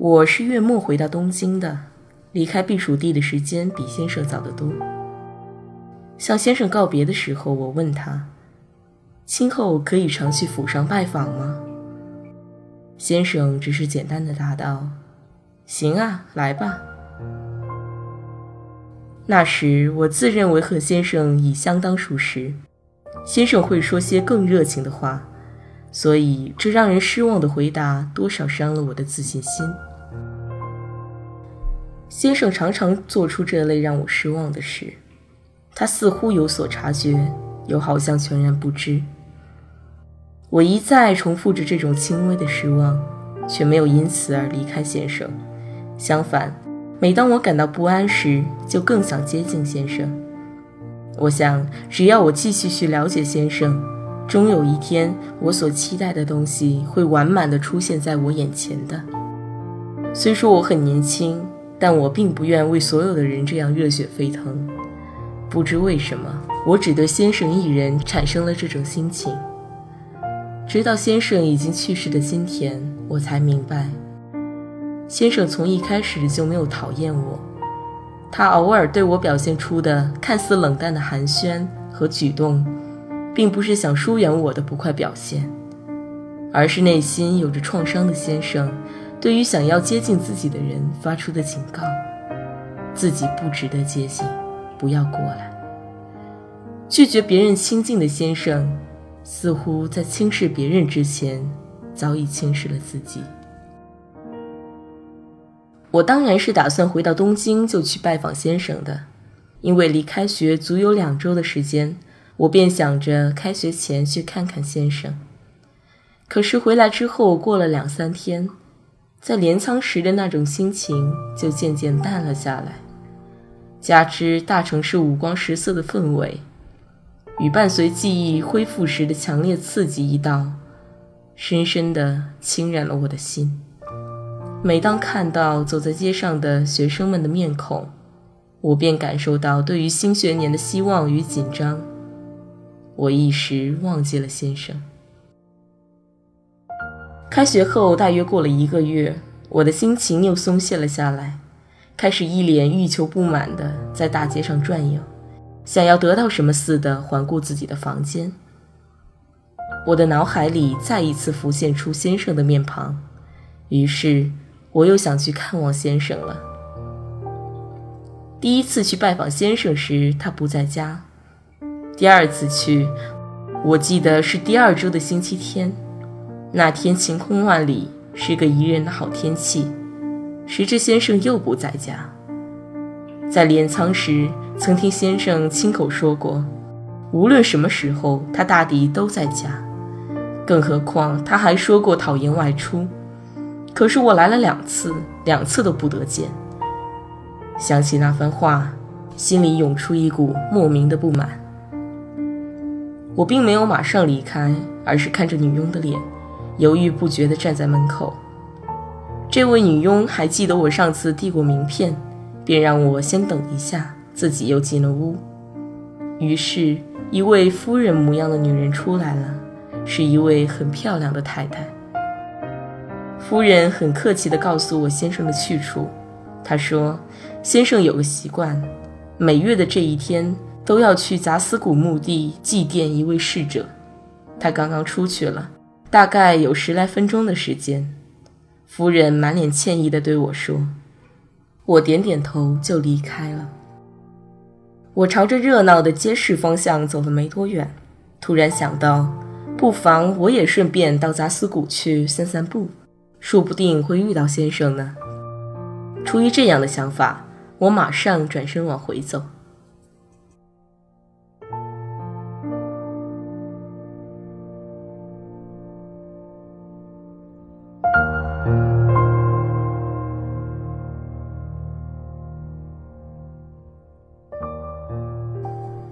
我是月末回到东京的，离开避暑地的时间比先生早得多。向先生告别的时候，我问他：“今后可以常去府上拜访吗？”先生只是简单的答道：“行啊，来吧。”那时我自认为和先生已相当熟识，先生会说些更热情的话，所以这让人失望的回答多少伤了我的自信心。先生常常做出这类让我失望的事，他似乎有所察觉，又好像全然不知。我一再重复着这种轻微的失望，却没有因此而离开先生。相反，每当我感到不安时，就更想接近先生。我想，只要我继续去了解先生，终有一天，我所期待的东西会完满的出现在我眼前的。虽说我很年轻。但我并不愿为所有的人这样热血沸腾。不知为什么，我只对先生一人产生了这种心情。直到先生已经去世的今天，我才明白，先生从一开始就没有讨厌我。他偶尔对我表现出的看似冷淡的寒暄和举动，并不是想疏远我的不快表现，而是内心有着创伤的先生。对于想要接近自己的人发出的警告，自己不值得接近，不要过来。拒绝别人亲近的先生，似乎在轻视别人之前，早已轻视了自己。我当然是打算回到东京就去拜访先生的，因为离开学足有两周的时间，我便想着开学前去看看先生。可是回来之后，过了两三天。在镰仓时的那种心情就渐渐淡了下来，加之大城市五光十色的氛围，与伴随记忆恢复时的强烈刺激一道，深深地侵染了我的心。每当看到走在街上的学生们的面孔，我便感受到对于新学年的希望与紧张。我一时忘记了先生。开学后大约过了一个月，我的心情又松懈了下来，开始一脸欲求不满的在大街上转悠，想要得到什么似的环顾自己的房间。我的脑海里再一次浮现出先生的面庞，于是我又想去看望先生了。第一次去拜访先生时，他不在家；第二次去，我记得是第二周的星期天。那天晴空万里，是个宜人的好天气。时之先生又不在家。在镰仓时，曾听先生亲口说过，无论什么时候，他大抵都在家。更何况他还说过讨厌外出。可是我来了两次，两次都不得见。想起那番话，心里涌出一股莫名的不满。我并没有马上离开，而是看着女佣的脸。犹豫不决地站在门口，这位女佣还记得我上次递过名片，便让我先等一下，自己又进了屋。于是，一位夫人模样的女人出来了，是一位很漂亮的太太。夫人很客气地告诉我先生的去处，她说：“先生有个习惯，每月的这一天都要去杂司谷墓地祭奠一位逝者，他刚刚出去了。”大概有十来分钟的时间。夫人满脸歉意地对我说：“我点点头就离开了。”我朝着热闹的街市方向走了没多远，突然想到，不妨我也顺便到杂司谷去散散步，说不定会遇到先生呢。出于这样的想法，我马上转身往回走。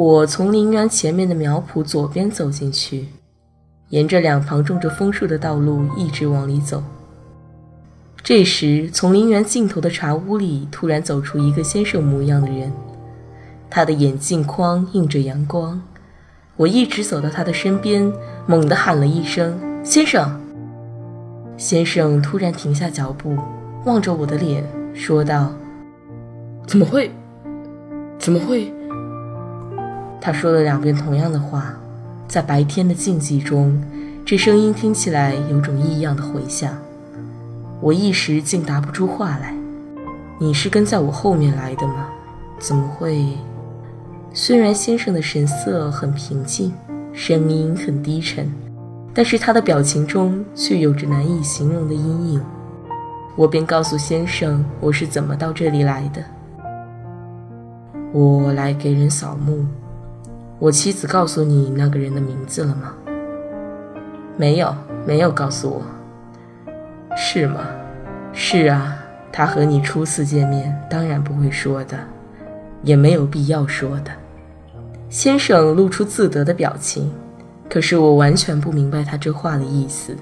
我从陵园前面的苗圃左边走进去，沿着两旁种着枫树的道路一直往里走。这时，从陵园尽头的茶屋里突然走出一个先生模样的人，他的眼镜框映着阳光。我一直走到他的身边，猛地喊了一声：“先生！”先生突然停下脚步，望着我的脸，说道：“怎么会？怎么会？”他说了两遍同样的话，在白天的静寂中，这声音听起来有种异样的回响。我一时竟答不出话来。你是跟在我后面来的吗？怎么会？虽然先生的神色很平静，声音很低沉，但是他的表情中却有着难以形容的阴影。我便告诉先生我是怎么到这里来的。我来给人扫墓。我妻子告诉你那个人的名字了吗？没有，没有告诉我。是吗？是啊，他和你初次见面，当然不会说的，也没有必要说的。先生露出自得的表情，可是我完全不明白他这话的意思。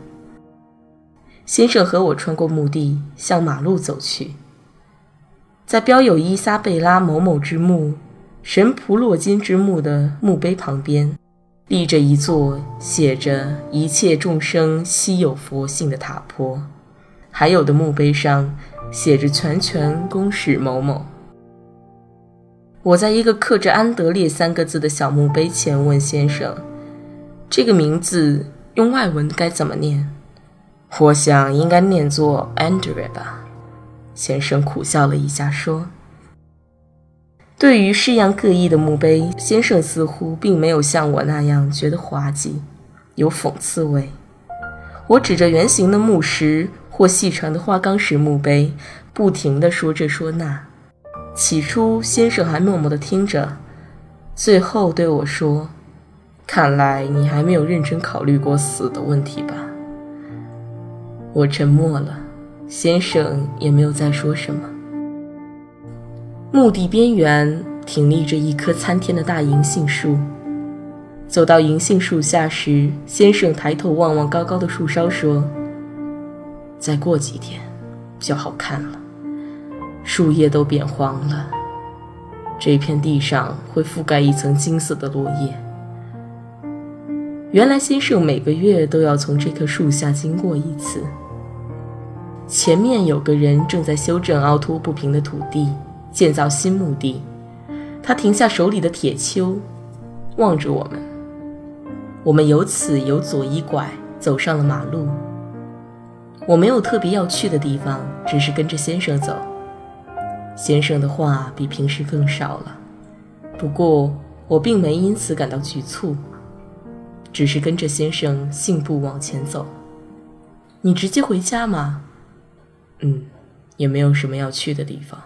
先生和我穿过墓地，向马路走去，在标有伊莎贝拉某某之墓。神仆洛金之墓的墓碑旁边，立着一座写着“一切众生悉有佛性”的塔坡，还有的墓碑上写着“全权公使某某”。我在一个刻着“安德烈”三个字的小墓碑前问先生：“这个名字用外文该怎么念？”我想应该念作 Andrea 吧。先生苦笑了一下，说。对于式样各异的墓碑，先生似乎并没有像我那样觉得滑稽，有讽刺味。我指着圆形的墓石或细长的花岗石墓碑，不停地说这说那。起初，先生还默默地听着，最后对我说：“看来你还没有认真考虑过死的问题吧？”我沉默了，先生也没有再说什么。墓地边缘挺立着一棵参天的大银杏树。走到银杏树下时，先生抬头望望高高的树梢，说：“再过几天，就好看了。树叶都变黄了，这片地上会覆盖一层金色的落叶。原来先生每个月都要从这棵树下经过一次。前面有个人正在修正凹凸不平的土地。”建造新墓地，他停下手里的铁锹，望着我们。我们由此由左一拐，走上了马路。我没有特别要去的地方，只是跟着先生走。先生的话比平时更少了，不过我并没因此感到局促，只是跟着先生信步往前走。你直接回家吗？嗯，也没有什么要去的地方。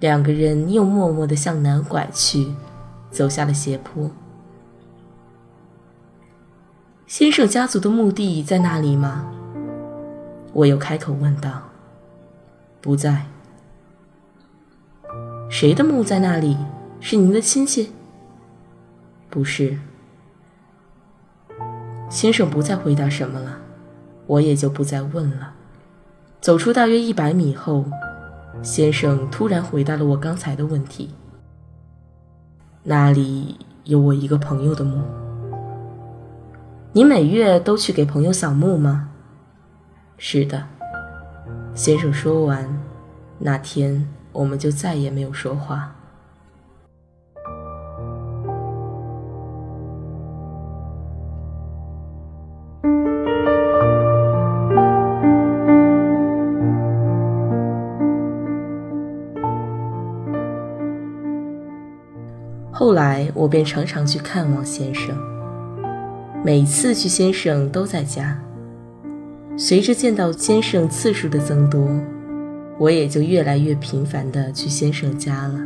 两个人又默默地向南拐去，走下了斜坡。先生家族的墓地在那里吗？我又开口问道。不在。谁的墓在那里？是您的亲戚？不是。先生不再回答什么了，我也就不再问了。走出大约一百米后。先生突然回答了我刚才的问题：“那里有我一个朋友的墓。你每月都去给朋友扫墓吗？”“是的。”先生说完，那天我们就再也没有说话。后来我便常常去看望先生，每次去先生都在家。随着见到先生次数的增多，我也就越来越频繁地去先生家了。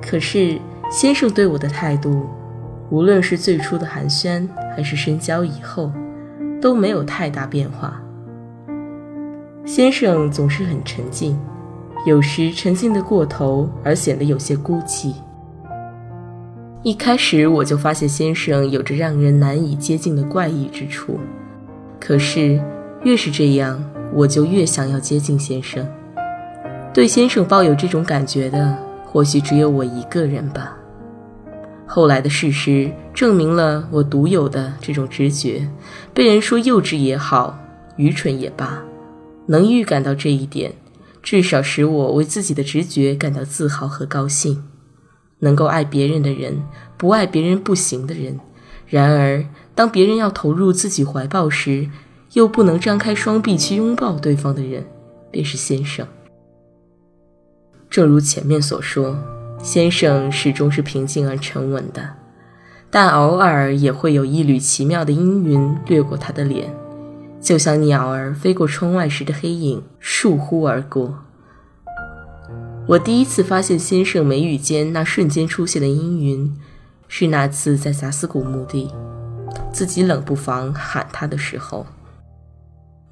可是先生对我的态度，无论是最初的寒暄，还是深交以后，都没有太大变化。先生总是很沉静，有时沉静的过头，而显得有些孤寂。一开始我就发现先生有着让人难以接近的怪异之处，可是越是这样，我就越想要接近先生。对先生抱有这种感觉的，或许只有我一个人吧。后来的事实证明了我独有的这种直觉，被人说幼稚也好，愚蠢也罢，能预感到这一点，至少使我为自己的直觉感到自豪和高兴。能够爱别人的人，不爱别人不行的人。然而，当别人要投入自己怀抱时，又不能张开双臂去拥抱对方的人，便是先生。正如前面所说，先生始终是平静而沉稳的，但偶尔也会有一缕奇妙的阴云掠过他的脸，就像鸟儿飞过窗外时的黑影，倏忽而过。我第一次发现先生眉宇间那瞬间出现的阴云，是那次在杂斯谷墓地，自己冷不防喊他的时候。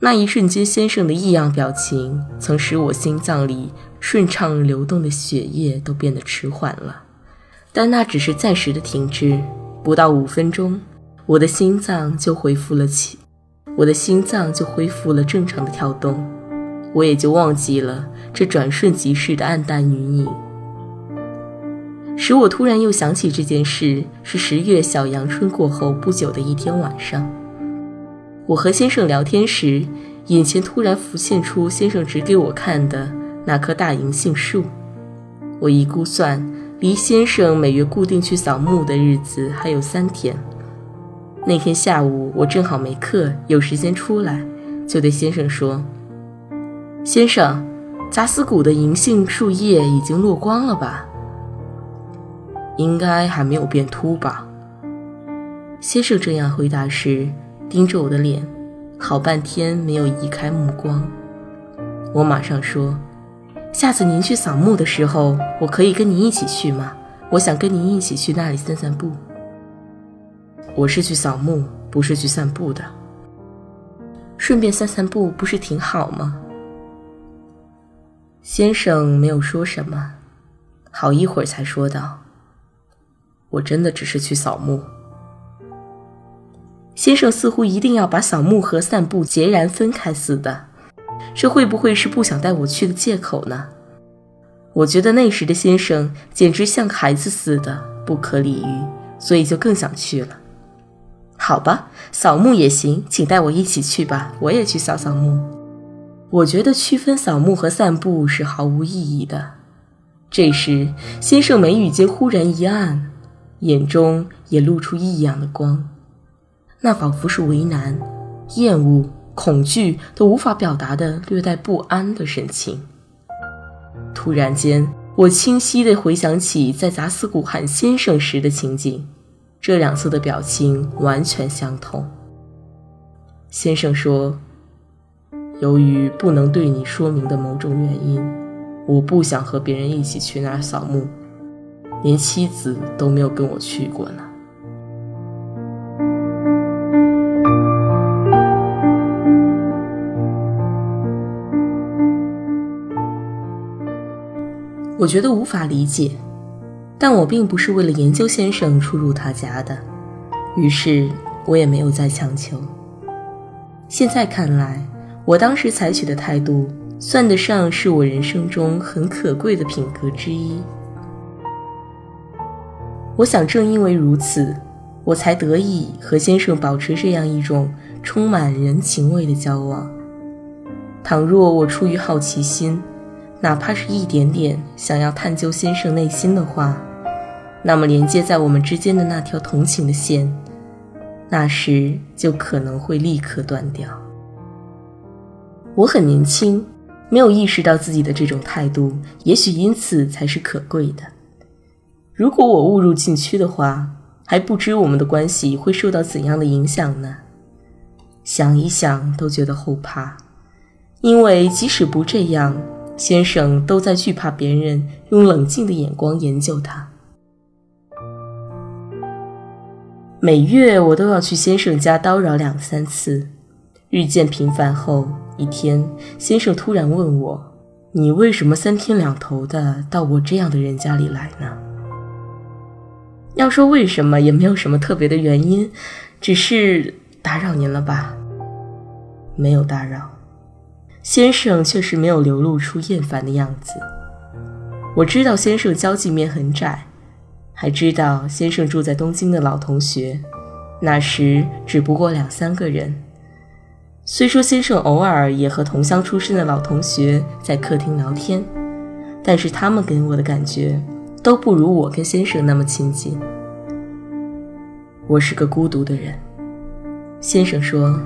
那一瞬间，先生的异样表情，曾使我心脏里顺畅流动的血液都变得迟缓了。但那只是暂时的停滞，不到五分钟，我的心脏就恢复了起，我的心脏就恢复了正常的跳动。我也就忘记了这转瞬即逝的暗淡云影，使我突然又想起这件事。是十月小阳春过后不久的一天晚上，我和先生聊天时，眼前突然浮现出先生指给我看的那棵大银杏树。我一估算，离先生每月固定去扫墓的日子还有三天。那天下午我正好没课，有时间出来，就对先生说。先生，杂思谷的银杏树叶已经落光了吧？应该还没有变秃吧？先生这样回答时，盯着我的脸，好半天没有移开目光。我马上说：“下次您去扫墓的时候，我可以跟您一起去吗？我想跟您一起去那里散散步。”我是去扫墓，不是去散步的。顺便散散步，不是挺好吗？先生没有说什么，好一会儿才说道：“我真的只是去扫墓。”先生似乎一定要把扫墓和散步截然分开似的，这会不会是不想带我去的借口呢？我觉得那时的先生简直像个孩子似的，不可理喻，所以就更想去了。好吧，扫墓也行，请带我一起去吧，我也去扫扫墓。我觉得区分扫墓和散步是毫无意义的。这时，先生眉宇间忽然一暗，眼中也露出异样的光，那仿佛是为难、厌恶、恐惧都无法表达的略带不安的神情。突然间，我清晰地回想起在杂司谷喊先生时的情景，这两次的表情完全相同。先生说。由于不能对你说明的某种原因，我不想和别人一起去那儿扫墓，连妻子都没有跟我去过呢。我觉得无法理解，但我并不是为了研究先生出入他家的，于是我也没有再强求。现在看来。我当时采取的态度，算得上是我人生中很可贵的品格之一。我想，正因为如此，我才得以和先生保持这样一种充满人情味的交往。倘若我出于好奇心，哪怕是一点点想要探究先生内心的话，那么连接在我们之间的那条同情的线，那时就可能会立刻断掉。我很年轻，没有意识到自己的这种态度，也许因此才是可贵的。如果我误入禁区的话，还不知我们的关系会受到怎样的影响呢？想一想都觉得后怕，因为即使不这样，先生都在惧怕别人用冷静的眼光研究他。每月我都要去先生家叨扰两三次，日渐频繁后，一天先生突然问我：“你为什么三天两头的到我这样的人家里来呢？”要说为什么，也没有什么特别的原因，只是打扰您了吧？没有打扰，先生确实没有流露出厌烦的样子。我知道先生交际面很窄，还知道先生住在东京的老同学，那时只不过两三个人。虽说先生偶尔也和同乡出身的老同学在客厅聊天，但是他们给我的感觉。都不如我跟先生那么亲近。我是个孤独的人，先生说，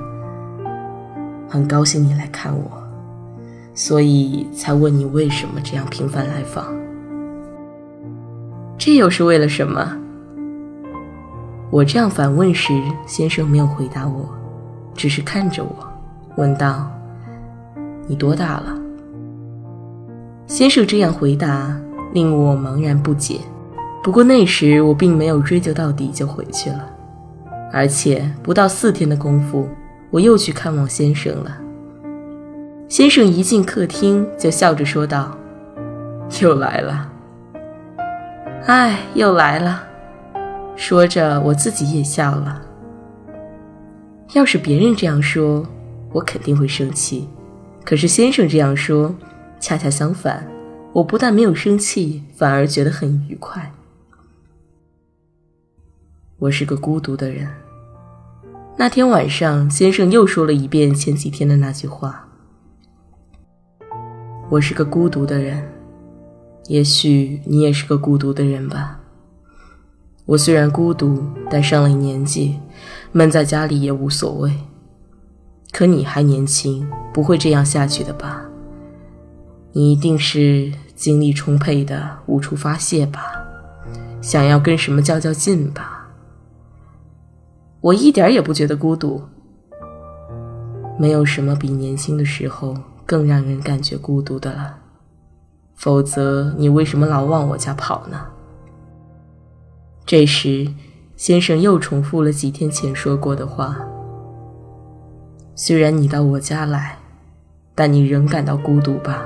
很高兴你来看我，所以才问你为什么这样频繁来访。这又是为了什么？我这样反问时，先生没有回答我，只是看着我，问道：“你多大了？”先生这样回答。令我茫然不解，不过那时我并没有追究到底就回去了，而且不到四天的功夫，我又去看望先生了。先生一进客厅就笑着说道：“又来了，哎，又来了。”说着，我自己也笑了。要是别人这样说，我肯定会生气，可是先生这样说，恰恰相反。我不但没有生气，反而觉得很愉快。我是个孤独的人。那天晚上，先生又说了一遍前几天的那句话：“我是个孤独的人。”也许你也是个孤独的人吧。我虽然孤独，但上了年纪，闷在家里也无所谓。可你还年轻，不会这样下去的吧？你一定是。精力充沛的无处发泄吧，想要跟什么较较劲吧。我一点也不觉得孤独，没有什么比年轻的时候更让人感觉孤独的了。否则你为什么老往我家跑呢？这时，先生又重复了几天前说过的话。虽然你到我家来，但你仍感到孤独吧？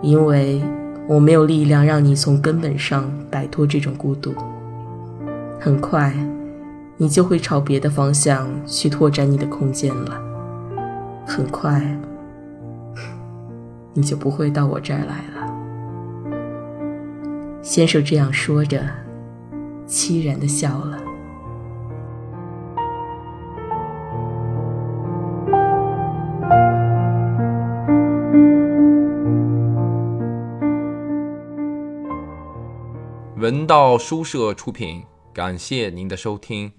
因为我没有力量让你从根本上摆脱这种孤独。很快，你就会朝别的方向去拓展你的空间了。很快，你就不会到我这儿来了。先生这样说着，凄然的笑了。文道书社出品，感谢您的收听。